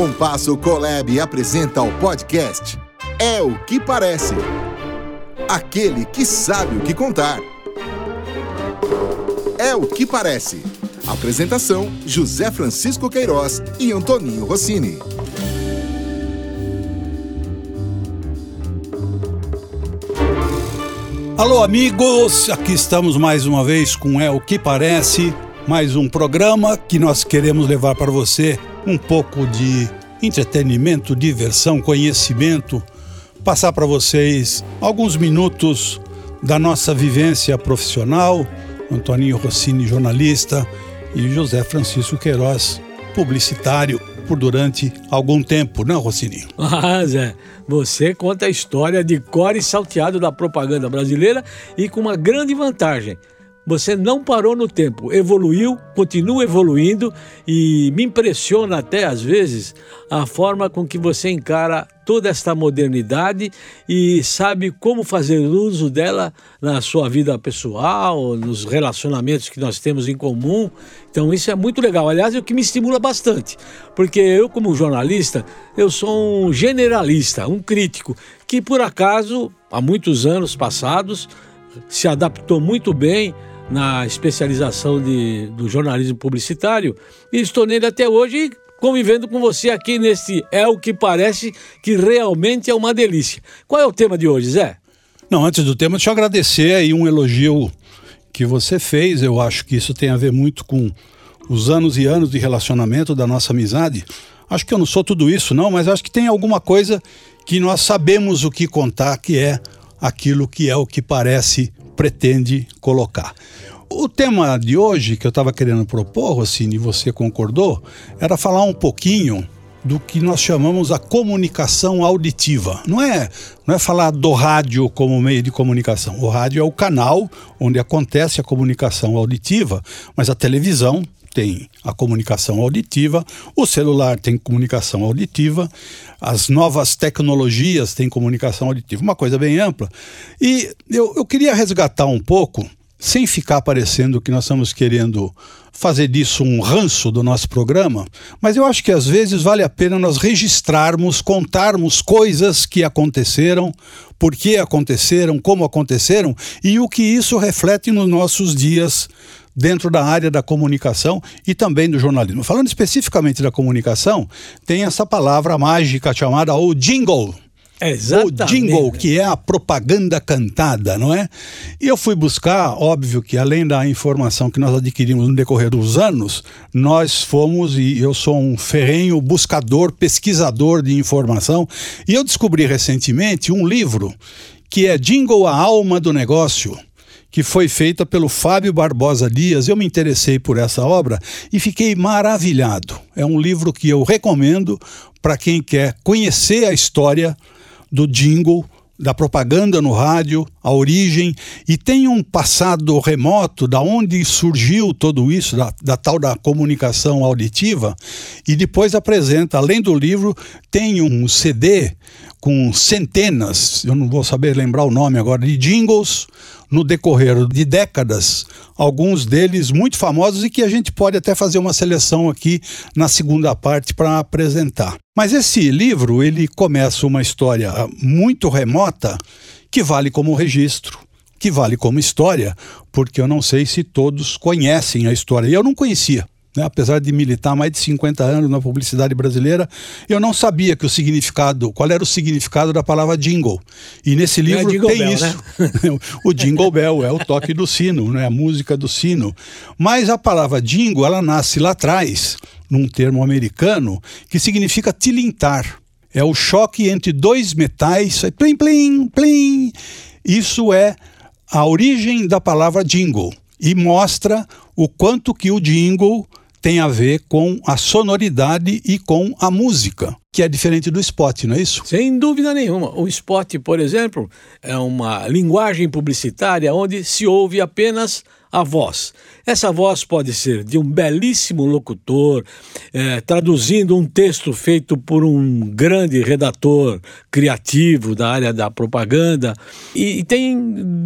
Compasso Colab apresenta o podcast É o que Parece. Aquele que sabe o que contar. É o que Parece. Apresentação: José Francisco Queiroz e Antoninho Rossini. Alô, amigos! Aqui estamos mais uma vez com É o que Parece, mais um programa que nós queremos levar para você um pouco de entretenimento, diversão, conhecimento, passar para vocês alguns minutos da nossa vivência profissional. Antoninho Rossini, jornalista, e José Francisco Queiroz, publicitário, por durante algum tempo, não, Rossini? Ah, Zé, você conta a história de core salteado da propaganda brasileira e com uma grande vantagem. Você não parou no tempo, evoluiu, continua evoluindo e me impressiona até às vezes a forma com que você encara toda esta modernidade e sabe como fazer uso dela na sua vida pessoal, nos relacionamentos que nós temos em comum. Então isso é muito legal. Aliás, é o que me estimula bastante, porque eu como jornalista, eu sou um generalista, um crítico que por acaso há muitos anos passados se adaptou muito bem na especialização de, do jornalismo publicitário e estou nele até hoje convivendo com você aqui nesse É o que parece que realmente é uma delícia. Qual é o tema de hoje, Zé? Não, antes do tema, deixa eu agradecer aí um elogio que você fez. Eu acho que isso tem a ver muito com os anos e anos de relacionamento da nossa amizade. Acho que eu não sou tudo isso, não, mas acho que tem alguma coisa que nós sabemos o que contar, que é aquilo que é o que parece pretende colocar. O tema de hoje que eu estava querendo propor, Rossini, você concordou, era falar um pouquinho do que nós chamamos a comunicação auditiva. Não é, não é falar do rádio como meio de comunicação. O rádio é o canal onde acontece a comunicação auditiva, mas a televisão tem a comunicação auditiva, o celular tem comunicação auditiva, as novas tecnologias têm comunicação auditiva, uma coisa bem ampla. E eu, eu queria resgatar um pouco, sem ficar parecendo que nós estamos querendo fazer disso um ranço do nosso programa, mas eu acho que às vezes vale a pena nós registrarmos, contarmos coisas que aconteceram, por que aconteceram, como aconteceram e o que isso reflete nos nossos dias dentro da área da comunicação e também do jornalismo. Falando especificamente da comunicação, tem essa palavra mágica chamada o jingle. Exatamente. O jingle, que é a propaganda cantada, não é? E eu fui buscar, óbvio que além da informação que nós adquirimos no decorrer dos anos, nós fomos, e eu sou um ferrenho buscador, pesquisador de informação, e eu descobri recentemente um livro que é Jingle, a Alma do Negócio que foi feita pelo Fábio Barbosa Dias. Eu me interessei por essa obra e fiquei maravilhado. É um livro que eu recomendo para quem quer conhecer a história do jingle, da propaganda no rádio, a origem, e tem um passado remoto da onde surgiu tudo isso, da, da, tal da comunicação auditiva, e depois apresenta, além do livro, tem um CD com centenas, eu não vou saber lembrar o nome agora, de jingles no decorrer de décadas, alguns deles muito famosos e que a gente pode até fazer uma seleção aqui na segunda parte para apresentar. Mas esse livro, ele começa uma história muito remota que vale como registro, que vale como história, porque eu não sei se todos conhecem a história. E eu não conhecia. Né? Apesar de militar mais de 50 anos na publicidade brasileira, eu não sabia que o significado, qual era o significado da palavra jingle. E nesse livro é tem bell, isso. Né? o jingle bell é o toque do sino, né? a música do sino. Mas a palavra jingle, ela nasce lá atrás, num termo americano, que significa tilintar. É o choque entre dois metais, é plim, plim, plim. Isso é a origem da palavra jingle e mostra o quanto que o jingle tem a ver com a sonoridade e com a música, que é diferente do spot, não é isso? Sem dúvida nenhuma. O spot, por exemplo, é uma linguagem publicitária onde se ouve apenas a voz. Essa voz pode ser de um belíssimo locutor, é, traduzindo um texto feito por um grande redator criativo da área da propaganda. E, e, tem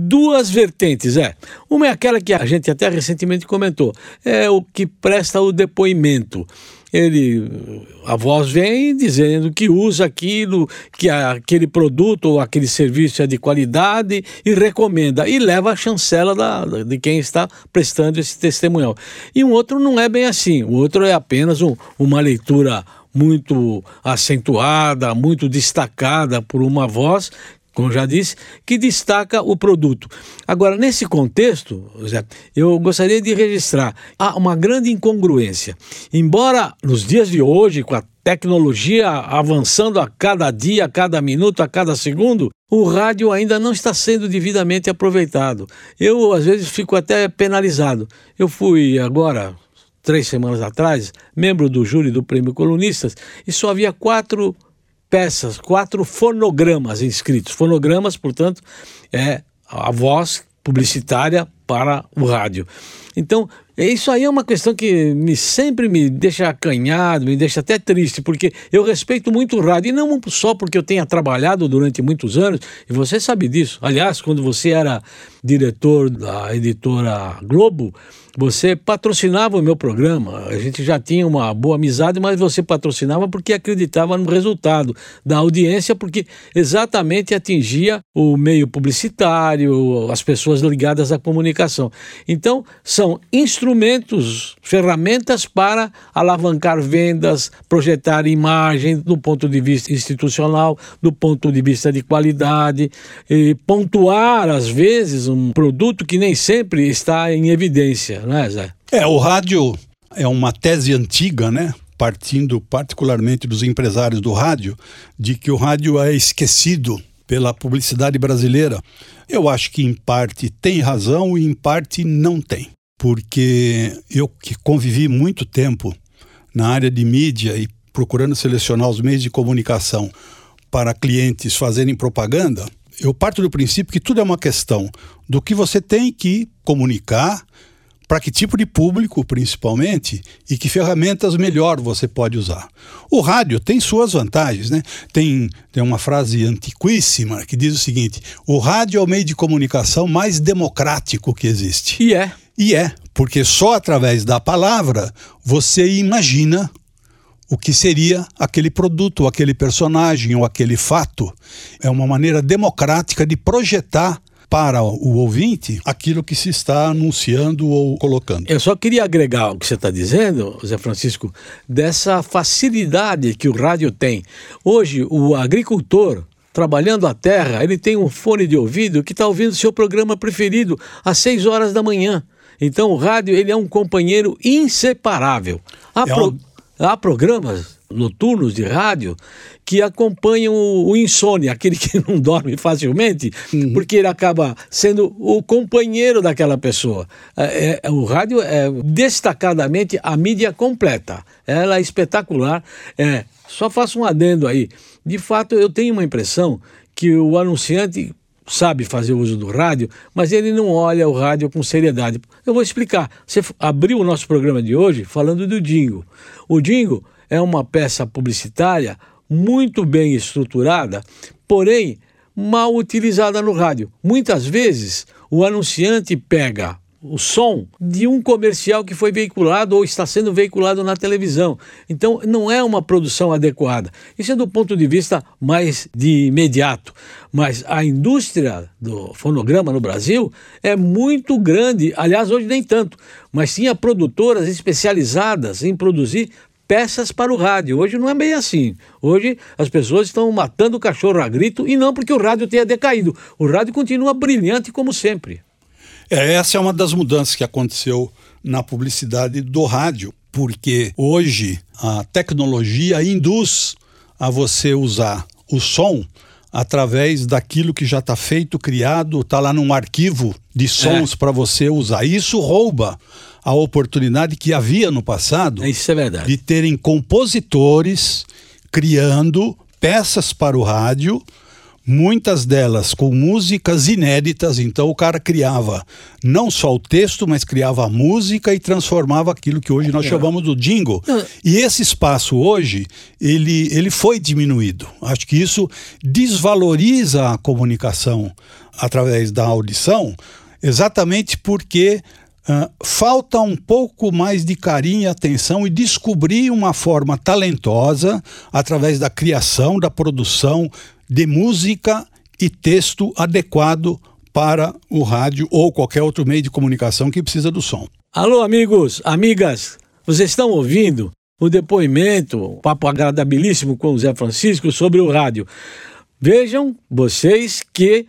duas vertentes, é. Uma é aquela que a gente até recentemente comentou, é o que presta o depoimento. Ele a voz vem dizendo que usa aquilo, que aquele produto ou aquele serviço é de qualidade e recomenda e leva a chancela da, de quem está prestando esse testemunhal. E um outro não é bem assim, o outro é apenas um, uma leitura muito acentuada, muito destacada por uma voz como já disse, que destaca o produto. Agora, nesse contexto, Zé, eu gostaria de registrar há uma grande incongruência. Embora nos dias de hoje, com a tecnologia avançando a cada dia, a cada minuto, a cada segundo, o rádio ainda não está sendo devidamente aproveitado. Eu, às vezes, fico até penalizado. Eu fui agora, três semanas atrás, membro do júri do Prêmio Colunistas, e só havia quatro peças, quatro fonogramas inscritos. Fonogramas, portanto, é a voz publicitária para o rádio. Então, isso aí é uma questão que me, sempre me deixa acanhado, me deixa até triste, porque eu respeito muito o rádio, e não só porque eu tenha trabalhado durante muitos anos, e você sabe disso. Aliás, quando você era diretor da editora Globo, você patrocinava o meu programa. A gente já tinha uma boa amizade, mas você patrocinava porque acreditava no resultado da audiência, porque exatamente atingia o meio publicitário, as pessoas ligadas à comunicação. Então, são instrumentos, ferramentas para alavancar vendas, projetar imagem do ponto de vista institucional, do ponto de vista de qualidade, e pontuar, às vezes, um produto que nem sempre está em evidência né, Zé? É, o rádio é uma tese antiga, né? Partindo particularmente dos empresários do rádio, de que o rádio é esquecido pela publicidade brasileira. Eu acho que em parte tem razão e em parte não tem. Porque eu que convivi muito tempo na área de mídia e procurando selecionar os meios de comunicação para clientes fazerem propaganda, eu parto do princípio que tudo é uma questão do que você tem que comunicar para que tipo de público, principalmente, e que ferramentas melhor você pode usar. O rádio tem suas vantagens, né? Tem, tem uma frase antiquíssima que diz o seguinte: o rádio é o meio de comunicação mais democrático que existe. E é. E é, porque só através da palavra você imagina o que seria aquele produto, aquele personagem, ou aquele fato. É uma maneira democrática de projetar para o ouvinte aquilo que se está anunciando ou colocando. Eu só queria agregar o que você está dizendo, Zé Francisco, dessa facilidade que o rádio tem. Hoje, o agricultor trabalhando a terra, ele tem um fone de ouvido que está ouvindo seu programa preferido às 6 horas da manhã. Então o rádio ele é um companheiro inseparável. Há, é pro... um... Há programas noturnos de rádio que acompanham o, o insônia, aquele que não dorme facilmente, uhum. porque ele acaba sendo o companheiro daquela pessoa. É, é, o rádio é destacadamente a mídia completa. Ela é espetacular. É, só faço um adendo aí. De fato, eu tenho uma impressão que o anunciante sabe fazer uso do rádio, mas ele não olha o rádio com seriedade. Eu vou explicar. Você abriu o nosso programa de hoje falando do Dingo. O Dingo é uma peça publicitária muito bem estruturada, porém mal utilizada no rádio. Muitas vezes o anunciante pega o som de um comercial que foi veiculado ou está sendo veiculado na televisão. Então, não é uma produção adequada. Isso é do ponto de vista mais de imediato. Mas a indústria do fonograma no Brasil é muito grande. Aliás, hoje nem tanto. Mas tinha produtoras especializadas em produzir peças para o rádio. Hoje não é bem assim. Hoje as pessoas estão matando o cachorro a grito e não porque o rádio tenha decaído. O rádio continua brilhante como sempre. É, essa é uma das mudanças que aconteceu na publicidade do rádio, porque hoje a tecnologia induz a você usar o som através daquilo que já está feito, criado, está lá num arquivo de sons é. para você usar. Isso rouba a oportunidade que havia no passado Isso é verdade. de terem compositores criando peças para o rádio, muitas delas com músicas inéditas. Então o cara criava não só o texto, mas criava a música e transformava aquilo que hoje nós é. chamamos do jingle. E esse espaço hoje ele, ele foi diminuído. Acho que isso desvaloriza a comunicação através da audição, exatamente porque Uh, falta um pouco mais de carinho e atenção e descobrir uma forma talentosa através da criação, da produção de música e texto adequado para o rádio ou qualquer outro meio de comunicação que precisa do som. Alô, amigos, amigas, vocês estão ouvindo o depoimento, o papo agradabilíssimo com o Zé Francisco sobre o rádio. Vejam vocês que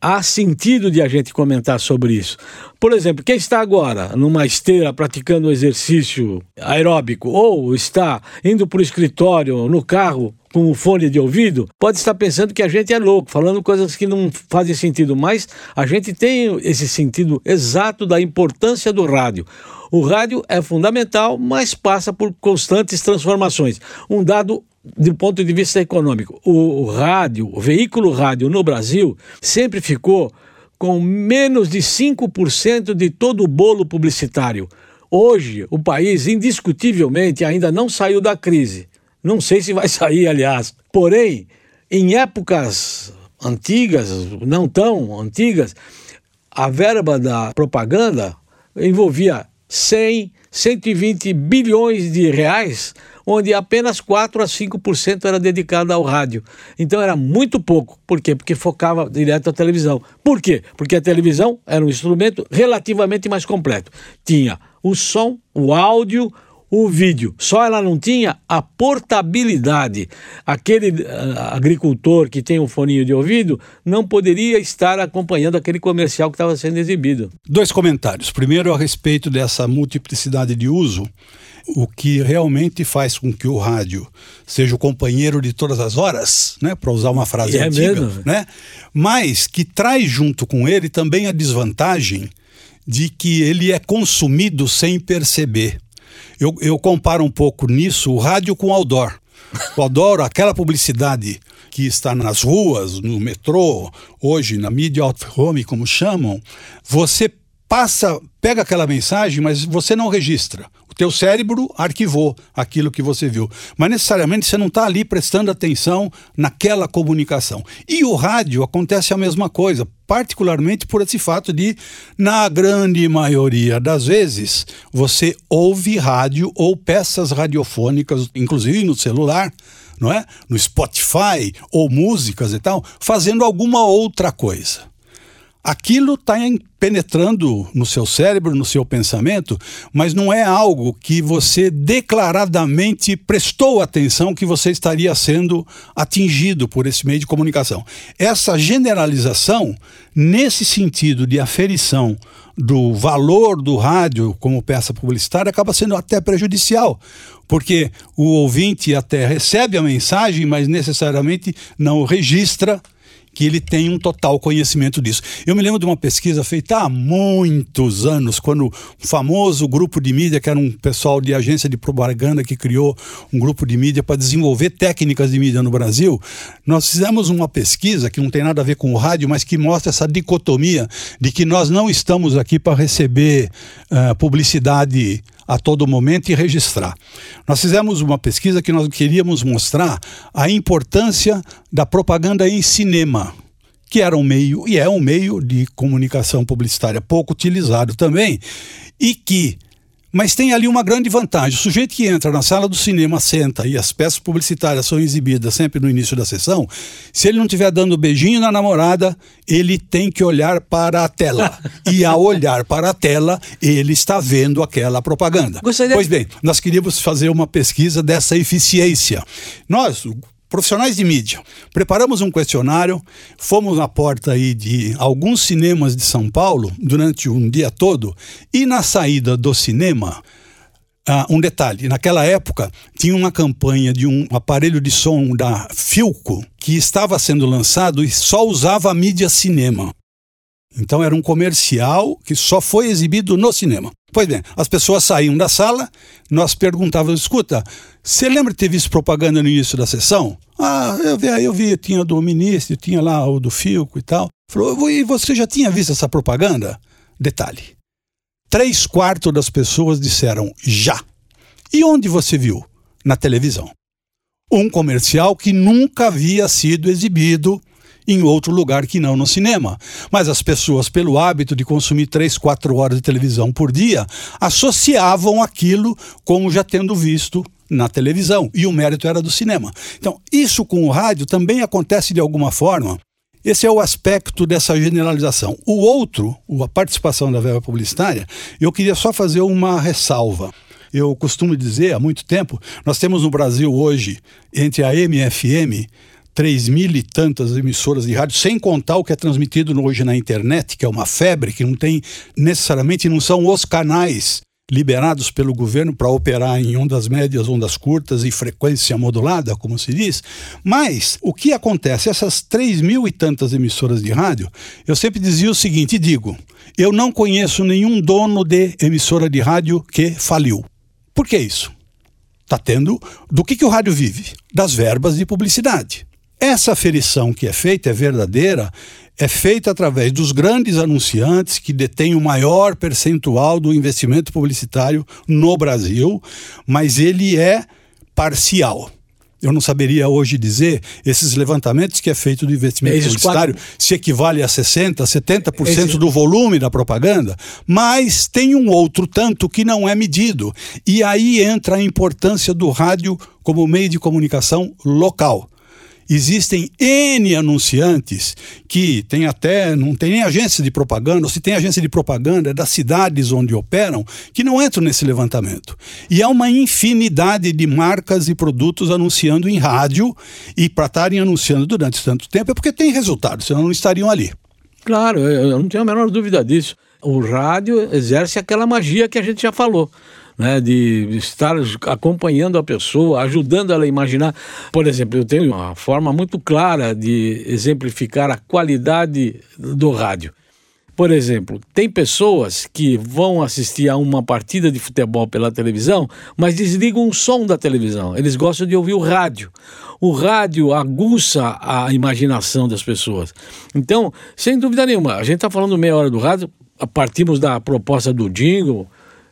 há sentido de a gente comentar sobre isso. Por exemplo, quem está agora numa esteira praticando um exercício aeróbico ou está indo para o escritório no carro com fone de ouvido, pode estar pensando que a gente é louco, falando coisas que não fazem sentido, mas a gente tem esse sentido exato da importância do rádio. O rádio é fundamental, mas passa por constantes transformações. Um dado do ponto de vista econômico, o rádio, o veículo rádio no Brasil sempre ficou com menos de 5% de todo o bolo publicitário. Hoje, o país indiscutivelmente ainda não saiu da crise. Não sei se vai sair, aliás. Porém, em épocas antigas, não tão antigas, a verba da propaganda envolvia 100, 120 bilhões de reais onde apenas 4 a 5% era dedicado ao rádio. Então era muito pouco. Por quê? Porque focava direto à televisão. Por quê? Porque a televisão era um instrumento relativamente mais completo. Tinha o som, o áudio, o vídeo. Só ela não tinha a portabilidade. Aquele uh, agricultor que tem um foninho de ouvido não poderia estar acompanhando aquele comercial que estava sendo exibido. Dois comentários. Primeiro, a respeito dessa multiplicidade de uso o que realmente faz com que o rádio seja o companheiro de todas as horas, né, para usar uma frase é antiga, mesmo? né? Mas que traz junto com ele também a desvantagem de que ele é consumido sem perceber. Eu, eu comparo um pouco nisso o rádio com o outdoor. O outdoor, aquela publicidade que está nas ruas, no metrô, hoje na mídia out home, como chamam, você passa, pega aquela mensagem, mas você não registra teu cérebro arquivou aquilo que você viu, mas necessariamente você não está ali prestando atenção naquela comunicação. E o rádio acontece a mesma coisa, particularmente por esse fato de, na grande maioria das vezes, você ouve rádio ou peças radiofônicas, inclusive no celular, não é? No Spotify ou músicas e tal, fazendo alguma outra coisa aquilo está penetrando no seu cérebro, no seu pensamento, mas não é algo que você declaradamente prestou atenção que você estaria sendo atingido por esse meio de comunicação. Essa generalização, nesse sentido de aferição do valor do rádio como peça publicitária, acaba sendo até prejudicial, porque o ouvinte até recebe a mensagem, mas necessariamente não registra que ele tem um total conhecimento disso. Eu me lembro de uma pesquisa feita há muitos anos, quando o famoso grupo de mídia, que era um pessoal de agência de propaganda que criou um grupo de mídia para desenvolver técnicas de mídia no Brasil, nós fizemos uma pesquisa que não tem nada a ver com o rádio, mas que mostra essa dicotomia de que nós não estamos aqui para receber uh, publicidade a todo momento e registrar. Nós fizemos uma pesquisa que nós queríamos mostrar a importância da propaganda em cinema, que era um meio e é um meio de comunicação publicitária pouco utilizado também, e que mas tem ali uma grande vantagem. O sujeito que entra na sala do cinema, senta e as peças publicitárias são exibidas sempre no início da sessão, se ele não estiver dando beijinho na namorada, ele tem que olhar para a tela. e ao olhar para a tela, ele está vendo aquela propaganda. Gostaria... Pois bem, nós queríamos fazer uma pesquisa dessa eficiência. Nós, profissionais de mídia. Preparamos um questionário, fomos na porta aí de alguns cinemas de São Paulo durante um dia todo e na saída do cinema, uh, um detalhe, naquela época tinha uma campanha de um aparelho de som da Filco que estava sendo lançado e só usava a mídia cinema. Então era um comercial que só foi exibido no cinema. Pois bem, as pessoas saíam da sala, nós perguntávamos, escuta, você lembra de ter visto propaganda no início da sessão? Ah, eu vi, eu vi, tinha do ministro, tinha lá o do Filco e tal. Falou, e você já tinha visto essa propaganda? Detalhe, três quartos das pessoas disseram já. E onde você viu? Na televisão. Um comercial que nunca havia sido exibido em outro lugar que não no cinema. Mas as pessoas, pelo hábito de consumir três, quatro horas de televisão por dia, associavam aquilo como já tendo visto na televisão e o mérito era do cinema. Então, isso com o rádio também acontece de alguma forma. Esse é o aspecto dessa generalização. O outro, a participação da verba publicitária, eu queria só fazer uma ressalva. Eu costumo dizer há muito tempo, nós temos no Brasil hoje, entre a MFM, três mil e tantas emissoras de rádio, sem contar o que é transmitido hoje na internet, que é uma febre, que não tem necessariamente, não são os canais liberados pelo governo para operar em ondas médias, ondas curtas e frequência modulada, como se diz. Mas o que acontece? Essas três mil e tantas emissoras de rádio, eu sempre dizia o seguinte: digo, eu não conheço nenhum dono de emissora de rádio que faliu. Por que isso? Está tendo. Do que, que o rádio vive? Das verbas de publicidade. Essa aferição que é feita é verdadeira, é feita através dos grandes anunciantes que detêm o maior percentual do investimento publicitário no Brasil, mas ele é parcial. Eu não saberia hoje dizer esses levantamentos que é feito do investimento esses publicitário quatro... se equivale a 60, 70% Esse... do volume da propaganda, mas tem um outro tanto que não é medido. E aí entra a importância do rádio como meio de comunicação local. Existem N anunciantes que tem até, não tem nem agência de propaganda, ou se tem agência de propaganda, é das cidades onde operam, que não entram nesse levantamento. E há uma infinidade de marcas e produtos anunciando em rádio, e para estarem anunciando durante tanto tempo é porque tem resultado, senão não estariam ali. Claro, eu não tenho a menor dúvida disso. O rádio exerce aquela magia que a gente já falou né, de estar acompanhando a pessoa, ajudando ela a imaginar. Por exemplo, eu tenho uma forma muito clara de exemplificar a qualidade do rádio. Por exemplo, tem pessoas que vão assistir a uma partida de futebol pela televisão, mas desligam o som da televisão. Eles gostam de ouvir o rádio. O rádio aguça a imaginação das pessoas. Então, sem dúvida nenhuma, a gente está falando meia hora do rádio, partimos da proposta do jingle,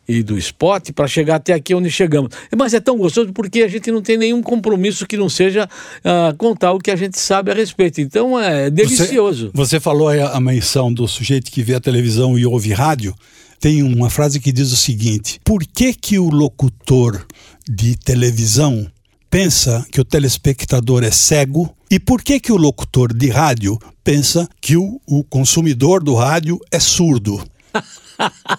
e do esporte para chegar até aqui onde chegamos. Mas é tão gostoso porque a gente não tem nenhum compromisso que não seja uh, contar o que a gente sabe a respeito. Então é delicioso. Você, você falou a menção do sujeito que vê a televisão e ouve rádio. Tem uma frase que diz o seguinte: Por que que o locutor de televisão pensa que o telespectador é cego e por que que o locutor de rádio pensa que o, o consumidor do rádio é surdo?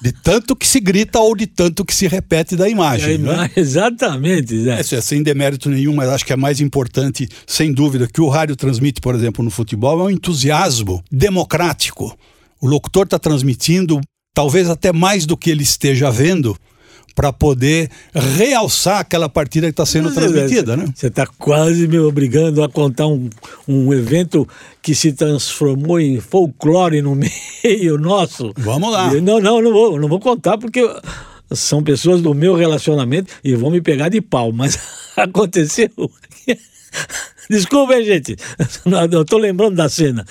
De tanto que se grita ou de tanto que se repete da imagem. É, Exatamente, Zé. É, sem demérito nenhum, mas acho que é mais importante, sem dúvida, que o rádio transmite, por exemplo, no futebol, é um entusiasmo democrático. O locutor está transmitindo, talvez até mais do que ele esteja vendo, para poder realçar aquela partida que está sendo Mas, transmitida, né? Você está quase me obrigando a contar um, um evento que se transformou em folclore no meio nosso. Vamos lá. Não, não, não vou, não vou contar porque são pessoas do meu relacionamento e vão me pegar de pau, mas aconteceu. Desculpa, gente. Eu estou lembrando da cena.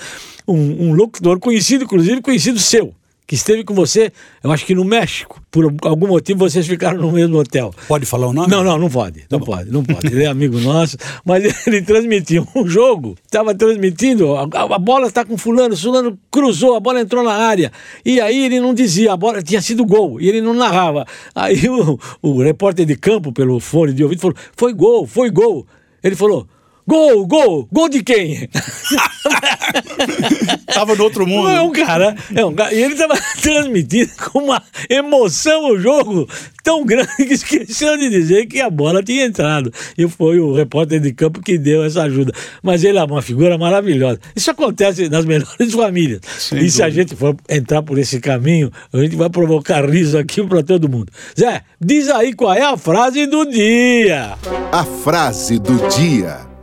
Um, um locutor conhecido, inclusive conhecido seu que esteve com você, eu acho que no México. Por algum motivo vocês ficaram no mesmo hotel. Pode falar o nome? Não, não, não pode. Não tá pode, não pode. Ele é amigo nosso, mas ele transmitiu um jogo, estava transmitindo, a, a bola está com fulano, fulano cruzou, a bola entrou na área. E aí ele não dizia, a bola tinha sido gol, e ele não narrava. Aí o, o repórter de campo, pelo fone de ouvido, falou: foi gol, foi gol. Ele falou: Gol, gol, gol de quem? tava no outro mundo. É um cara, é um cara. E ele tava transmitindo com uma emoção o jogo tão grande que esqueceu de dizer que a bola tinha entrado. E foi o repórter de campo que deu essa ajuda. Mas ele é uma figura maravilhosa. Isso acontece nas melhores famílias. Sem e dúvida. se a gente for entrar por esse caminho, a gente vai provocar riso aqui para todo mundo. Zé, diz aí qual é a frase do dia. A frase do dia.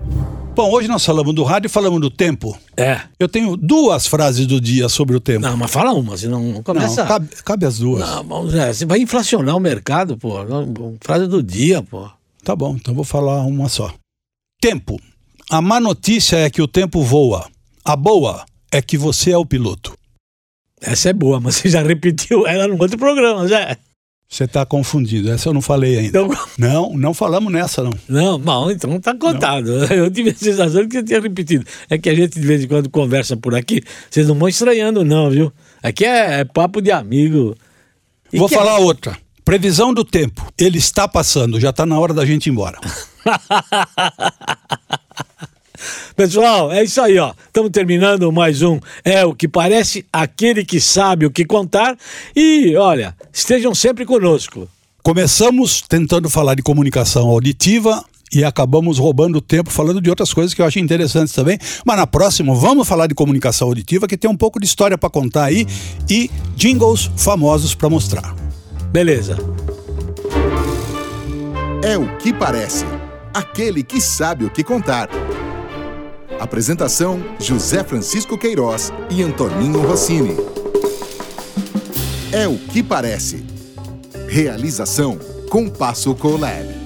Bom, hoje nós falamos do rádio e falamos do tempo. É. Eu tenho duas frases do dia sobre o tempo. Não, mas fala uma, senão começa. Não, cabe, cabe as duas. Não, vamos, é, você vai inflacionar o mercado, pô. Frase do dia, pô. Tá bom, então vou falar uma só. Tempo. A má notícia é que o tempo voa. A boa é que você é o piloto. Essa é boa, mas você já repetiu ela no outro programa, Zé. Você está confundido, essa eu não falei ainda. Então- Não, não falamos nessa, não. Não, bom, então tá contado. Eu tive a sensação que eu tinha repetido. É que a gente de vez em quando conversa por aqui, vocês não vão estranhando, não, viu? Aqui é, é papo de amigo. E Vou que- falar outra. Previsão do tempo. Ele está passando, já está na hora da gente ir embora. Pessoal, é isso aí, ó. Estamos terminando mais um É o que parece, aquele que sabe o que contar. E, olha, estejam sempre conosco. Começamos tentando falar de comunicação auditiva e acabamos roubando tempo falando de outras coisas que eu acho interessantes também. Mas na próxima vamos falar de comunicação auditiva, que tem um pouco de história para contar aí e jingles famosos para mostrar. Beleza. É o que parece. Aquele que sabe o que contar. Apresentação: José Francisco Queiroz e Antoninho Rossini. É o que parece. Realização: Compasso Colab.